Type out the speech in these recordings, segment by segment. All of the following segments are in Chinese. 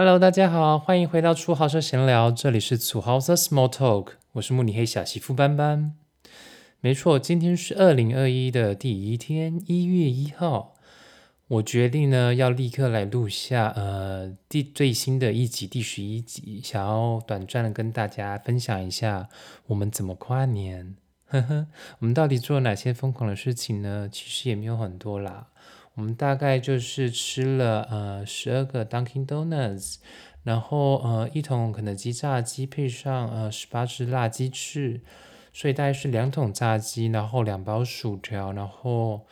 Hello，大家好，欢迎回到楚豪车闲聊，这里是楚豪车 Small Talk，我是慕尼黑小媳妇斑斑。没错，今天是二零二一的第一天，一月一号，我决定呢要立刻来录下呃第最新的一集第十一集，想要短暂的跟大家分享一下我们怎么跨年。呵呵，我们到底做了哪些疯狂的事情呢？其实也没有很多啦。我们大概就是吃了呃十二个 Dunkin' Donuts，然后呃一桶肯德基炸鸡配上呃十八只辣鸡翅，所以大概是两桶炸鸡，然后两包薯条，然后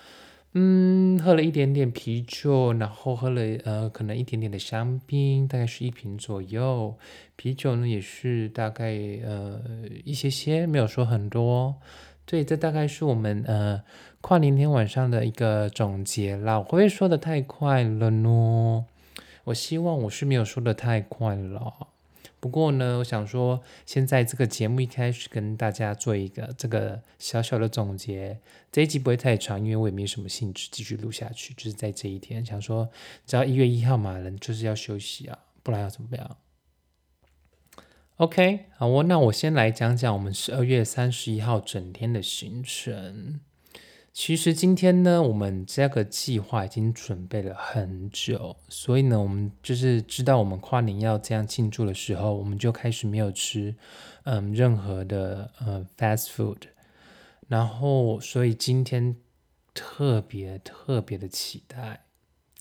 嗯喝了一点点啤酒，然后喝了呃可能一点点的香槟，大概是一瓶左右。啤酒呢也是大概呃一些些，没有说很多。对，这大概是我们呃跨年天晚上的一个总结啦。我会不会说的太快了呢？我希望我是没有说的太快了。不过呢，我想说，现在这个节目一开始跟大家做一个这个小小的总结。这一集不会太长，因为我也没什么兴致继续录下去。就是在这一天，想说，只要一月一号嘛，人就是要休息啊，不然要怎么样？OK，好，我那我先来讲讲我们十二月三十一号整天的行程。其实今天呢，我们这个计划已经准备了很久，所以呢，我们就是知道我们跨年要这样庆祝的时候，我们就开始没有吃嗯任何的呃 fast food，然后所以今天特别特别的期待，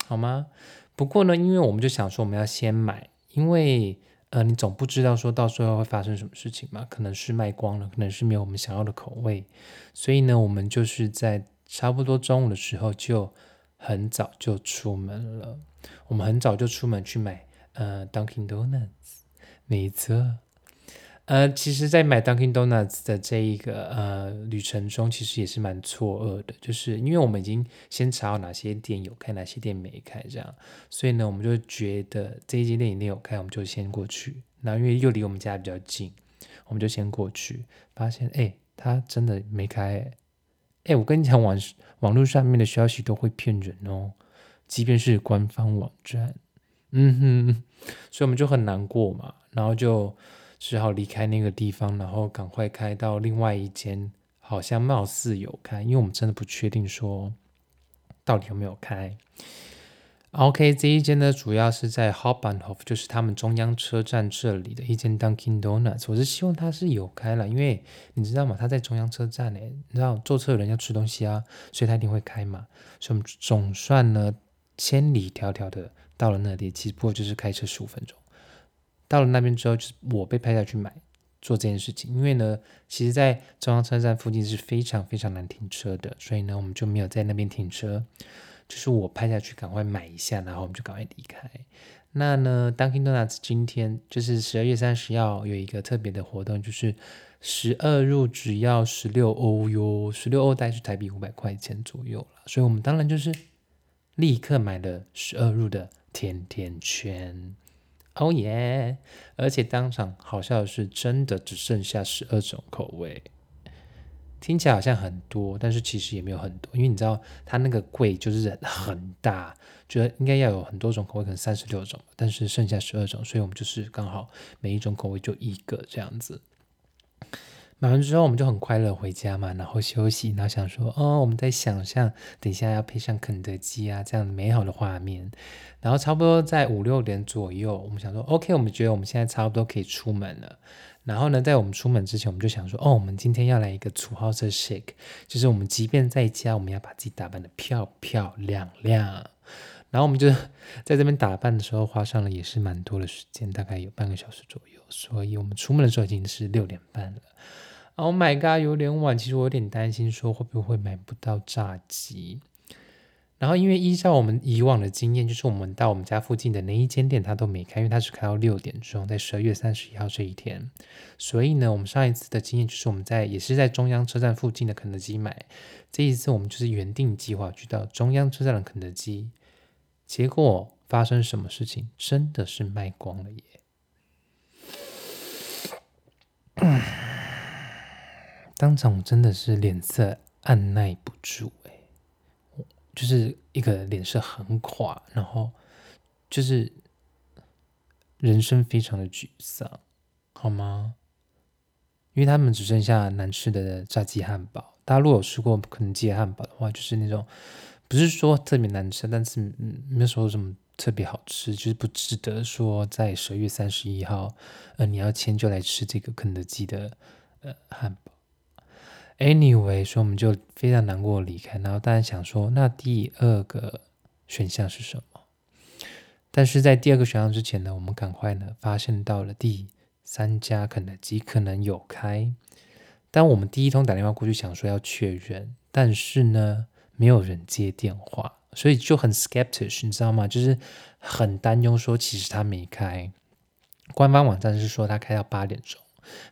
好吗？不过呢，因为我们就想说我们要先买，因为。呃，你总不知道说到时候会发生什么事情嘛？可能是卖光了，可能是没有我们想要的口味，所以呢，我们就是在差不多中午的时候就很早就出门了。我们很早就出门去买呃 Dunkin Donuts，没错。呃，其实，在买 Dunkin Donuts 的这一个呃旅程中，其实也是蛮错愕的，就是因为我们已经先查好哪些店有开，哪些店没开，这样，所以呢，我们就觉得这一间店一定有开，我们就先过去。那因为又离我们家比较近，我们就先过去，发现哎，它真的没开。哎，我跟你讲，网网络上面的消息都会骗人哦，即便是官方网站，嗯哼，所以我们就很难过嘛，然后就。只好离开那个地方，然后赶快开到另外一间，好像貌似有开，因为我们真的不确定说到底有没有开。OK，这一间呢，主要是在 Hauptbahnhof，就是他们中央车站这里的一间 Dunkin Donuts。我是希望它是有开了，因为你知道吗？它在中央车站诶，你知道坐车的人要吃东西啊，所以它一定会开嘛。所以我们总算呢，千里迢迢的到了那里，其实不过就是开车十五分钟。到了那边之后，就是我被派下去买做这件事情，因为呢，其实，在中央车站附近是非常非常难停车的，所以呢，我们就没有在那边停车，就是我派下去赶快买一下，然后我们就赶快离开。那呢，Dunkin Donuts 今天就是十二月三十号有一个特别的活动，就是十二入只要十六欧哟，十六欧大概是台币五百块钱左右了，所以我们当然就是立刻买了十二入的甜甜圈。哦耶！而且当场好笑的是，真的只剩下十二种口味，听起来好像很多，但是其实也没有很多，因为你知道它那个柜就是很大，觉得应该要有很多种口味，可能三十六种，但是剩下十二种，所以我们就是刚好每一种口味就一个这样子。买完之后，我们就很快乐回家嘛，然后休息，然后想说，哦，我们在想象等一下要配上肯德基啊这样美好的画面，然后差不多在五六点左右，我们想说，OK，我们觉得我们现在差不多可以出门了。然后呢，在我们出门之前，我们就想说，哦，我们今天要来一个土豪色 shake，就是我们即便在家，我们要把自己打扮的漂漂亮亮。然后我们就在这边打扮的时候，花上了也是蛮多的时间，大概有半个小时左右。所以我们出门的时候已经是六点半了。Oh my god，有点晚。其实我有点担心，说会不会买不到炸鸡。然后因为依照我们以往的经验，就是我们到我们家附近的那一间店，它都没开，因为它只开到六点钟，在十二月三十一号这一天。所以呢，我们上一次的经验就是我们在也是在中央车站附近的肯德基买。这一次我们就是原定计划去到中央车站的肯德基，结果发生什么事情？真的是卖光了耶！当场真的是脸色按耐不住哎，就是一个脸色很垮，然后就是人生非常的沮丧，好吗？因为他们只剩下难吃的炸鸡汉堡。大家如果有吃过肯德基汉堡的话，就是那种不是说特别难吃，但是嗯没有说什么特别好吃，就是不值得说在十二月三十一号，呃，你要迁就来吃这个肯德基的呃汉堡。Anyway，所以我们就非常难过离开。然后大家想说，那第二个选项是什么？但是在第二个选项之前呢，我们赶快呢发现到了第三家肯德基可能有开。但我们第一通打电话过去想说要确认，但是呢没有人接电话，所以就很 skeptic，你知道吗？就是很担忧说其实他没开。官方网站是说他开到八点钟。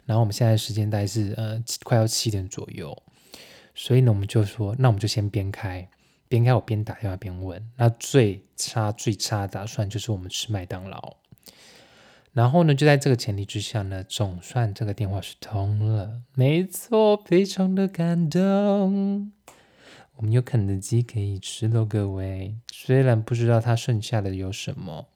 然后我们现在时间大概是呃快要七点左右，所以呢我们就说，那我们就先边开边开，我边打电话边问。那最差最差的打算就是我们吃麦当劳。然后呢就在这个前提之下呢，总算这个电话是通了，没错，非常的感动。我们有肯德基可以吃了，各位。虽然不知道它剩下的有什么。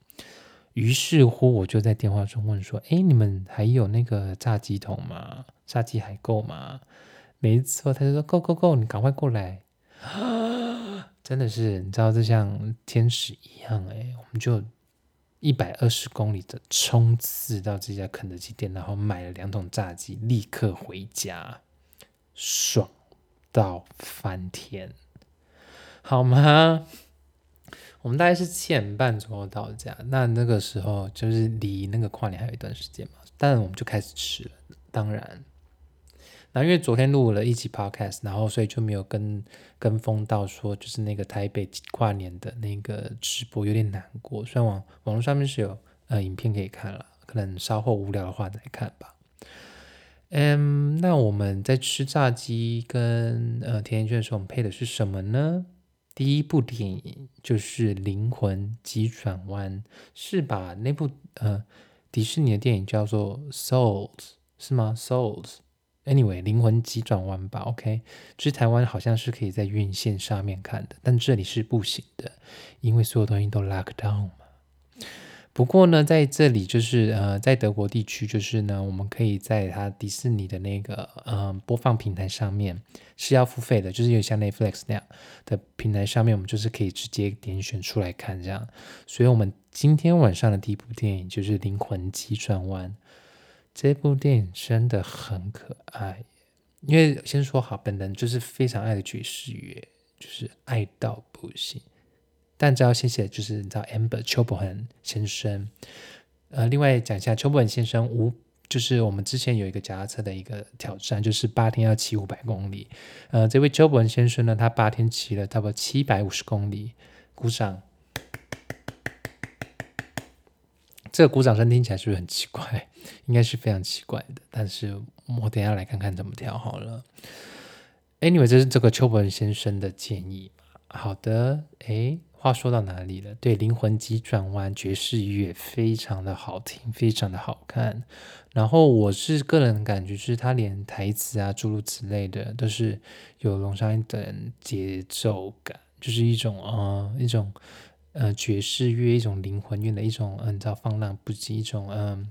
于是乎，我就在电话中问说：“哎，你们还有那个炸鸡桶吗？炸鸡还够吗？”没错，他就说：“够够够，你赶快过来。”，真的是，你知道，这像天使一样哎，我们就一百二十公里的冲刺到这家肯德基店，然后买了两桶炸鸡，立刻回家，爽到翻天，好吗？我们大概是七点半左右到家，那那个时候就是离那个跨年还有一段时间嘛，但我们就开始吃了。当然，那因为昨天录了一集 podcast，然后所以就没有跟跟风到说就是那个台北跨年的那个直播有点难过。虽然网网络上面是有呃影片可以看了，可能稍后无聊的话再看吧。嗯，那我们在吃炸鸡跟呃甜甜圈的时候，我们配的是什么呢？第一部电影就是《灵魂急转弯》，是把那部呃迪士尼的电影叫做《Souls》是吗？Souls，Anyway，《灵魂急转弯》吧。OK，这台湾好像是可以在院线上面看的，但这里是不行的，因为所有东西都 lock down 嘛。不过呢，在这里就是呃，在德国地区，就是呢，我们可以在它迪士尼的那个呃播放平台上面是要付费的，就是有像 Netflix 那样的平台上面，我们就是可以直接点选出来看这样。所以，我们今天晚上的第一部电影就是《灵魂急转弯》。这部电影真的很可爱，因为先说好，本人就是非常爱的爵士乐，就是爱到不行。但只要谢谢，就是你知道 Amber 邱伯恒先生，呃，另外讲一下邱伯恒先生五，就是我们之前有一个脚踏车的一个挑战，就是八天要骑五百公里，呃，这位邱伯恒先生呢，他八天骑了差不多七百五十公里，鼓掌。这个鼓掌声听起来是不是很奇怪？应该是非常奇怪的，但是我等下来看看怎么调好了。Anyway，这是这个邱伯恒先生的建议。好的，诶。话说到哪里了？对，灵魂急转弯爵士乐非常的好听，非常的好看。然后我是个人感觉，就是他连台词啊诸如此类的，都是有龙上一等节奏感，就是一种呃一种呃爵士乐一种灵魂乐的一种嗯，叫放浪不羁，一种嗯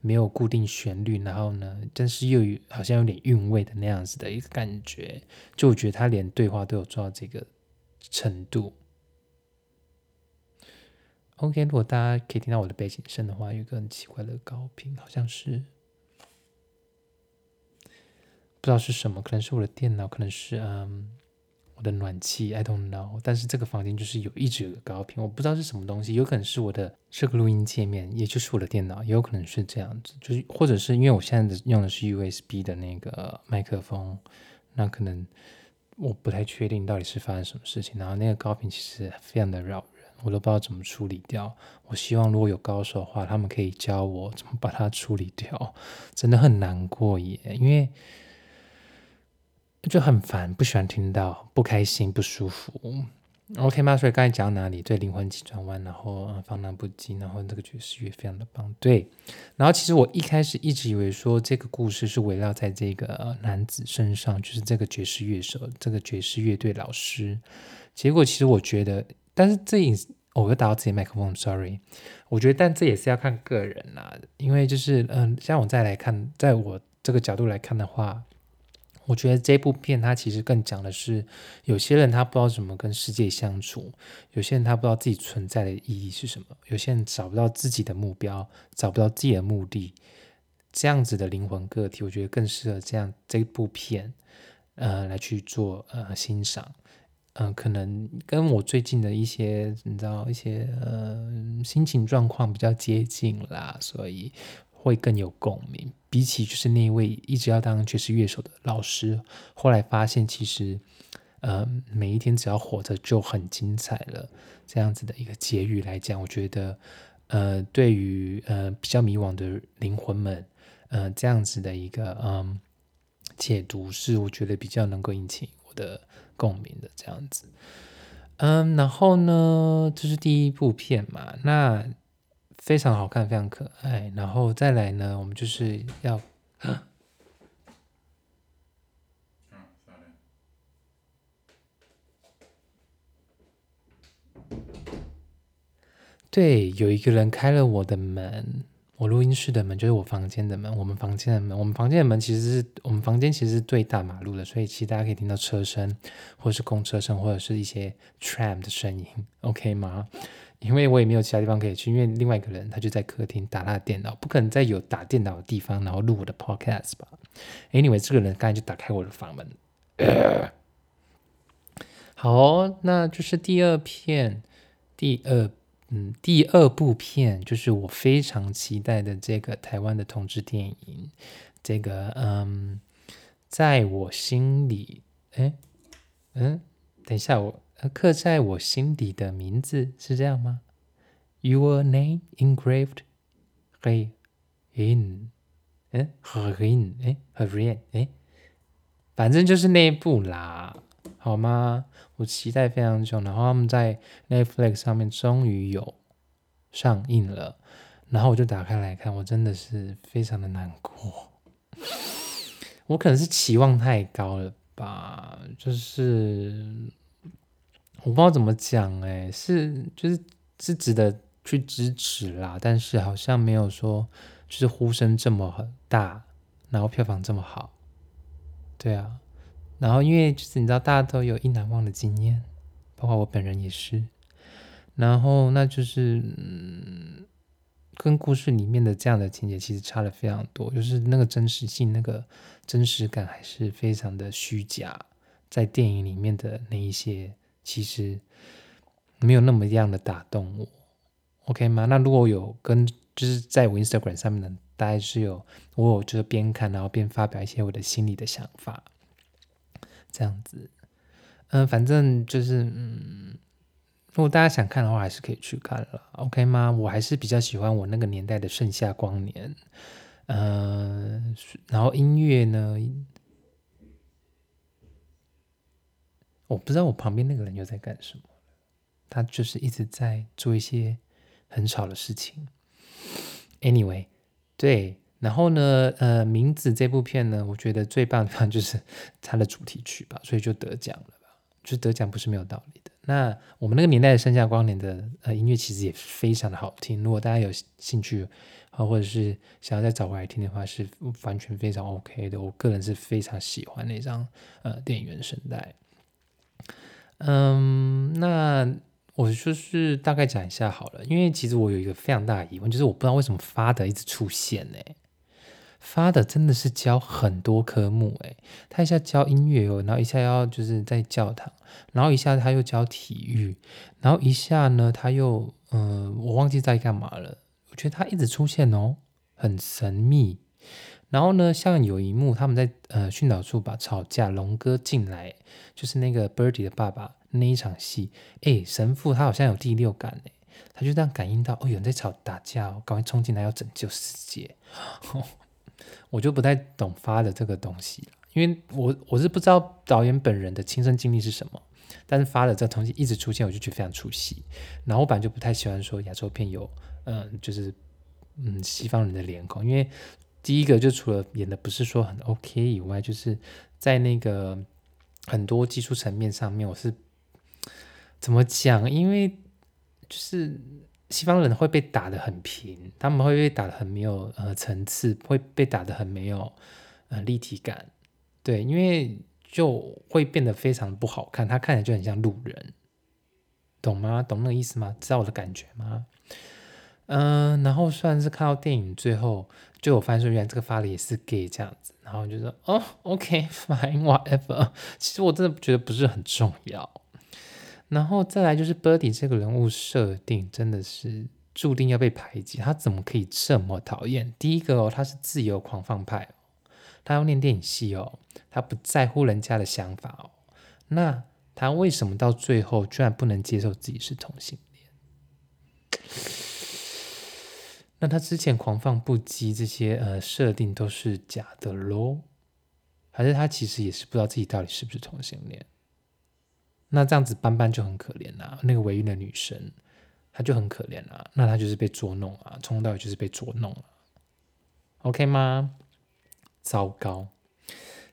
没有固定旋律，然后呢，但是又有好像有点韵味的那样子的一个感觉。就我觉得他连对话都有做到这个程度。OK，如果大家可以听到我的背景声的话，有一个很奇怪的高频，好像是不知道是什么，可能是我的电脑，可能是嗯我的暖气，I don't know。但是这个房间就是有一直有个高频，我不知道是什么东西，有可能是我的这个录音界面，也就是我的电脑，也有可能是这样子，就是或者是因为我现在的用的是 USB 的那个麦克风，那可能我不太确定到底是发生什么事情。然后那个高频其实非常的扰。我都不知道怎么处理掉。我希望如果有高手的话，他们可以教我怎么把它处理掉。真的很难过耶，因为就很烦，不喜欢听到，不开心，不舒服。OK 吗？所以刚才讲到哪里？对，灵魂急转弯，然后放浪不羁，然后这个爵士乐非常的棒。对，然后其实我一开始一直以为说这个故事是围绕在这个男子身上，就是这个爵士乐手，这个爵士乐队老师。结果其实我觉得。但是这影，哦，我又打到自己麦克风，sorry。我觉得，但这也是要看个人啦，因为就是嗯，像我再来看，在我这个角度来看的话，我觉得这部片它其实更讲的是，有些人他不知道怎么跟世界相处，有些人他不知道自己存在的意义是什么，有些人找不到自己的目标，找不到自己的目的，这样子的灵魂个体，我觉得更适合这样这部片，呃，来去做呃欣赏。嗯，可能跟我最近的一些，你知道一些呃心情状况比较接近啦，所以会更有共鸣。比起就是那一位一直要当爵士乐手的老师，后来发现其实呃每一天只要活着就很精彩了，这样子的一个结语来讲，我觉得呃对于呃比较迷惘的灵魂们，呃这样子的一个嗯解读是我觉得比较能够引起我的。共鸣的这样子，嗯，然后呢，这是第一部片嘛，那非常好看，非常可爱，然后再来呢，我们就是要，对，有一个人开了我的门。我录音室的门就是我房间的门，我们房间的门，我们房间的门其实是我们房间其实是对大马路的，所以其实大家可以听到车声，或者是公车声，或者是一些 tram 的声音，OK 吗？因为我也没有其他地方可以去，因为另外一个人他就在客厅打他的电脑，不可能在有打电脑的地方然后录我的 podcast 吧？Anyway，这个人刚才就打开我的房门，好，那就是第二片，第二。嗯，第二部片就是我非常期待的这个台湾的同志电影，这个嗯，在我心里，哎，嗯，等一下，我刻在我心底的名字是这样吗？Your name engraved in，嗯，in，哎，in，哎，反正就是那一部啦。好吗？我期待非常久，然后他们在 Netflix 上面终于有上映了，然后我就打开来看，我真的是非常的难过。我可能是期望太高了吧，就是我不知道怎么讲，哎，是就是是值得去支持啦，但是好像没有说就是呼声这么大，然后票房这么好，对啊。然后，因为就是你知道，大家都有一难忘的经验，包括我本人也是。然后，那就是嗯，跟故事里面的这样的情节其实差了非常多，就是那个真实性、那个真实感还是非常的虚假。在电影里面的那一些，其实没有那么样的打动我。OK 吗？那如果有跟就是在我 Instagram 上面的，大概是有我有就是边看然后边发表一些我的心里的想法。这样子，嗯，反正就是，嗯，如果大家想看的话，还是可以去看了，OK 吗？我还是比较喜欢我那个年代的盛夏光年，嗯，然后音乐呢，我不知道我旁边那个人又在干什么，他就是一直在做一些很吵的事情。Anyway，对。然后呢，呃，名字这部片呢，我觉得最棒的地方就是它的主题曲吧，所以就得奖了吧，就得奖不是没有道理的。那我们那个年代的盛夏光年的呃音乐其实也非常的好听，如果大家有兴趣啊，或者是想要再找回来听的话，是完全非常 OK 的。我个人是非常喜欢那张呃电影原声带。嗯，那。我就是大概讲一下好了，因为其实我有一个非常大的疑问，就是我不知道为什么发的一直出现呢？发的真的是教很多科目诶，他一下教音乐哦，然后一下要就是在教堂，然后一下他又教体育，然后一下呢他又嗯，我忘记在干嘛了。我觉得他一直出现哦，很神秘。然后呢，像有一幕他们在呃训导处吧吵架，龙哥进来，就是那个 Birdy 的爸爸那一场戏，哎，神父他好像有第六感哎，他就这样感应到哦有人在吵打架哦，赶快冲进来要拯救世界。我就不太懂发的这个东西因为我我是不知道导演本人的亲身经历是什么，但是发的这东西一直出现，我就觉得非常出戏。然后我本来就不太喜欢说亚洲片有嗯，就是嗯西方人的脸孔，因为第一个就除了演的不是说很 OK 以外，就是在那个很多技术层面上面，我是怎么讲？因为就是西方人会被打得很平，他们会被打得很没有呃层次，会被打得很没有呃立体感，对，因为就会变得非常不好看，他看起来就很像路人，懂吗？懂那个意思吗？知道我的感觉吗？嗯，然后算是看到电影最后，就我发现说，原来这个发的也是 gay 这样子，然后就说哦，OK fine whatever，其实我真的觉得不是很重要。然后再来就是 Birdy 这个人物设定真的是注定要被排挤，他怎么可以这么讨厌？第一个哦，他是自由狂放派哦，他要念电影系哦，他不在乎人家的想法哦，那他为什么到最后居然不能接受自己是同性恋？那他之前狂放不羁这些呃设定都是假的喽？还是他其实也是不知道自己到底是不是同性恋？那这样子斑斑就很可怜啦，那个唯一的女生，她就很可怜啊。那她就是被捉弄啊，从头到尾就是被捉弄了，OK 吗？糟糕！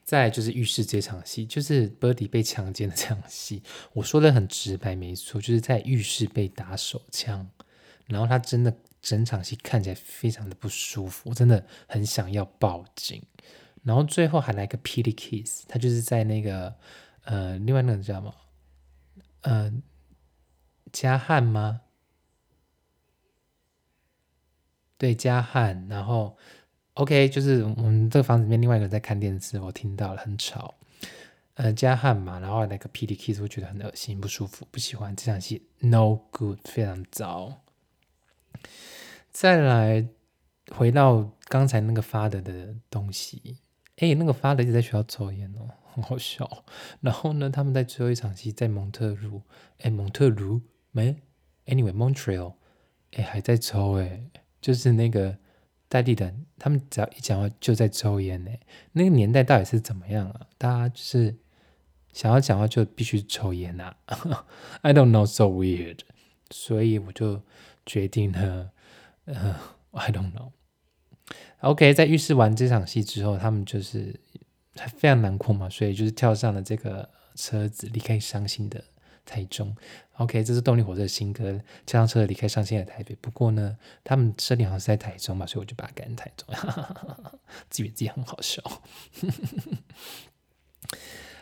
再就是浴室这场戏，就是 Birdy 被强奸的这场戏，我说的很直白，没错，就是在浴室被打手枪，然后他真的整场戏看起来非常的不舒服，我真的很想要报警。然后最后还来个 PD kiss，他就是在那个呃，另外那个叫什么？嗯，加汉吗？对，加汉。然后，OK，就是我们这个房子里面另外一个人在看电视，我听到了，很吵。呃，加汉嘛，然后那个 P D Kiss，我觉得很恶心，不舒服，不喜欢这场戏，No good，非常糟。再来回到刚才那个发的的东西，哎，那个发的一直在学校抽烟哦。很好笑，然后呢，他们在最后一场戏在蒙特卢，哎，蒙特卢没，Anyway，Montreal，哎，还在抽，哎，就是那个代理人，他们只要一讲话就在抽烟，哎，那个年代到底是怎么样啊？大家就是想要讲话就必须抽烟啊？I don't know，so weird，所以我就决定了，呃，I don't know。OK，在浴室完这场戏之后，他们就是。非常难过嘛，所以就是跳上了这个车子，离开伤心的台中。OK，这是动力火车的新歌，跳上车离开伤心的台北。不过呢，他们设定好像是在台中嘛，所以我就把它改成台中，自己自己很好笑。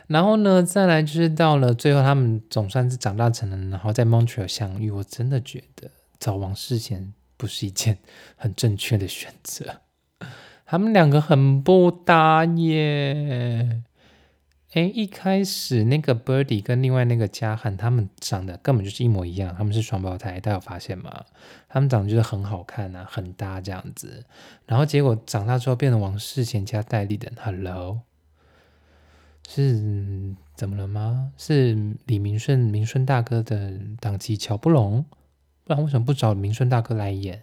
然后呢，再来就是到了最后，他们总算是长大成人，然后在 Montreal 相遇。我真的觉得早亡世贤不是一件很正确的选择。他们两个很不搭耶！哎，一开始那个 Birdy 跟另外那个嘉汉，他们长得根本就是一模一样，他们是双胞胎，大家有发现吗？他们长得就是很好看啊，很搭这样子。然后结果长大之后变成王世贤加戴立的，Hello，是怎么了吗？是李明顺明顺大哥的档期瞧不拢，不然为什么不找明顺大哥来演？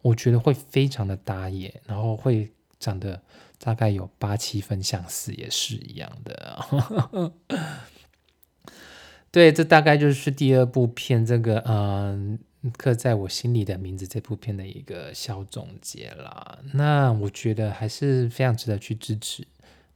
我觉得会非常的搭耶，然后会。长得大概有八七分相似，也是一样的。对，这大概就是第二部片这个嗯刻在我心里的名字这部片的一个小总结啦。那我觉得还是非常值得去支持。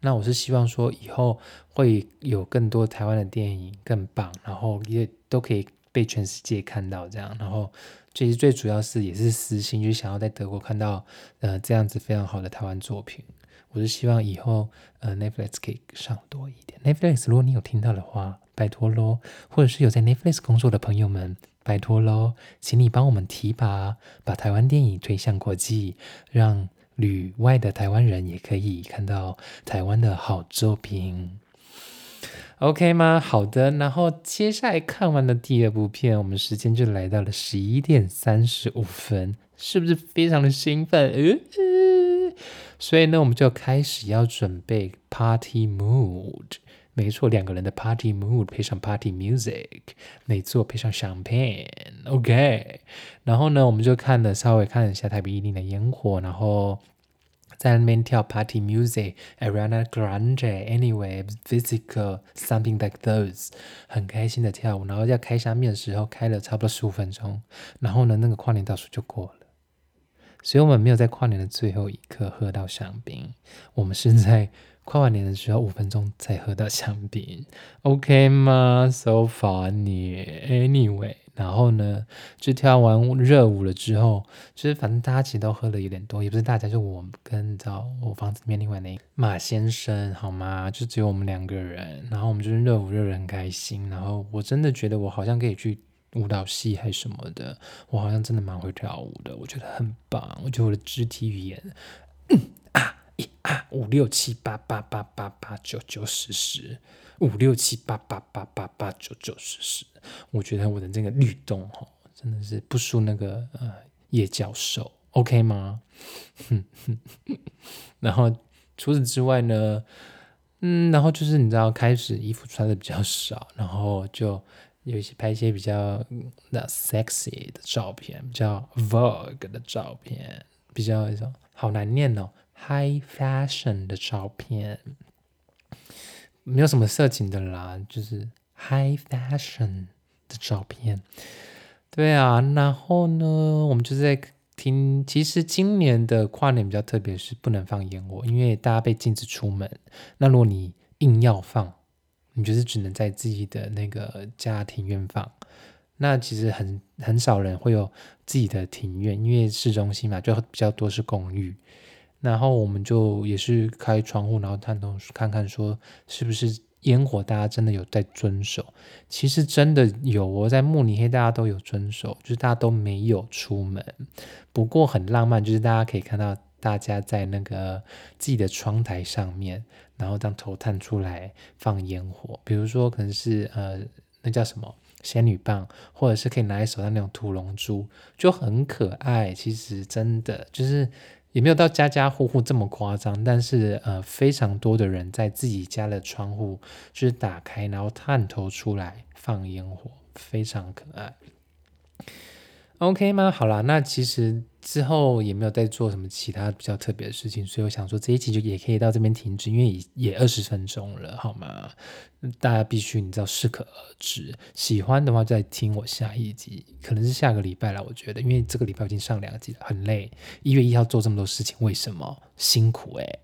那我是希望说以后会有更多台湾的电影更棒，然后也都可以被全世界看到这样，然后。其实最主要是也是私心，就想要在德国看到呃这样子非常好的台湾作品。我是希望以后呃 Netflix 可以上多一点。Netflix 如果你有听到的话，拜托喽，或者是有在 Netflix 工作的朋友们，拜托喽，请你帮我们提拔，把台湾电影推向国际，让旅外的台湾人也可以看到台湾的好作品。OK 吗？好的，然后接下来看完了第二部片，我们时间就来到了十一点三十五分，是不是非常的兴奋？呃，所以呢，我们就开始要准备 Party Mood。没错，两个人的 Party Mood 配上 Party Music，没错，配上 Champagne。OK，然后呢，我们就看了稍微看了一下台北一零的烟火，然后。在那边跳 party music，Ariana Grande，Anyway，physical，something like those，很开心的跳舞。然后要开香槟的时候，开了差不多十五分钟。然后呢，那个跨年倒数就过了。所以我们没有在跨年的最后一刻喝到香槟，我们是在跨完年的时候五分钟才喝到香槟。OK 吗？So funny，Anyway。然后呢，就跳完热舞了之后，就是反正大家其实都喝的有点多，也不是大家，就我跟你知道我房子里面另外那马先生，好吗？就只有我们两个人，然后我们就是热舞热得很开心，然后我真的觉得我好像可以去舞蹈系还是什么的，我好像真的蛮会跳舞的，我觉得很棒，我觉得我的肢体语言，嗯啊一啊五六七八八八八八九九十十。五六七八八八八八九九十十，我觉得我的这个律动哈，真的是不输那个呃叶教授，OK 吗？然后除此之外呢，嗯，然后就是你知道，开始衣服穿的比较少，然后就有一些拍一些比较那 sexy 的照片，比较 vogue 的照片，比较一种好难念哦，high fashion 的照片。没有什么色情的啦，就是 high fashion 的照片。对啊，然后呢，我们就是在听。其实今年的跨年比较特别，是不能放烟火，因为大家被禁止出门。那如果你硬要放，你就是只能在自己的那个家庭院放。那其实很很少人会有自己的庭院，因为市中心嘛，就比较多是公寓。然后我们就也是开窗户，然后探头看看，说是不是烟火，大家真的有在遵守。其实真的有哦，在慕尼黑大家都有遵守，就是大家都没有出门。不过很浪漫，就是大家可以看到大家在那个自己的窗台上面，然后当头探出来放烟火。比如说可能是呃，那叫什么仙女棒，或者是可以拿在手上那种土龙珠，就很可爱。其实真的就是。也没有到家家户户这么夸张，但是呃，非常多的人在自己家的窗户就是打开，然后探头出来放烟火，非常可爱。OK 吗？好啦，那其实之后也没有再做什么其他比较特别的事情，所以我想说这一集就也可以到这边停止，因为也也二十分钟了，好吗？大家必须你知道适可而止，喜欢的话再听我下一集，可能是下个礼拜了，我觉得，因为这个礼拜已经上两集了，很累。一月一号做这么多事情，为什么辛苦诶、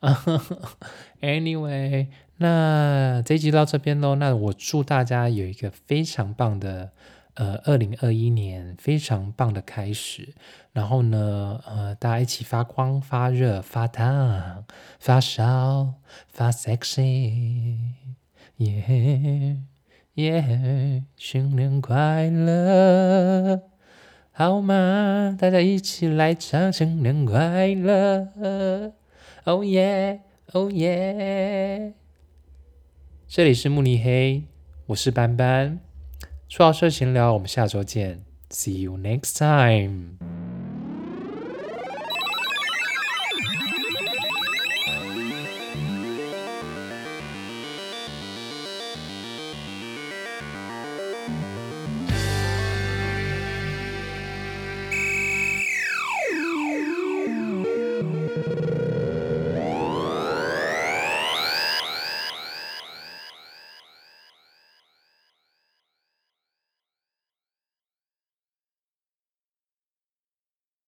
啊，Anyway，那这一集到这边喽，那我祝大家有一个非常棒的。呃，二零二一年非常棒的开始，然后呢，呃，大家一起发光、发热、发烫、发烧、发 sexy，耶耶，新年快乐，好吗？大家一起来唱新年快乐，Oh yeah，Oh yeah，这里是慕尼黑，我是班班。说好说闲聊，我们下周见，See you next time。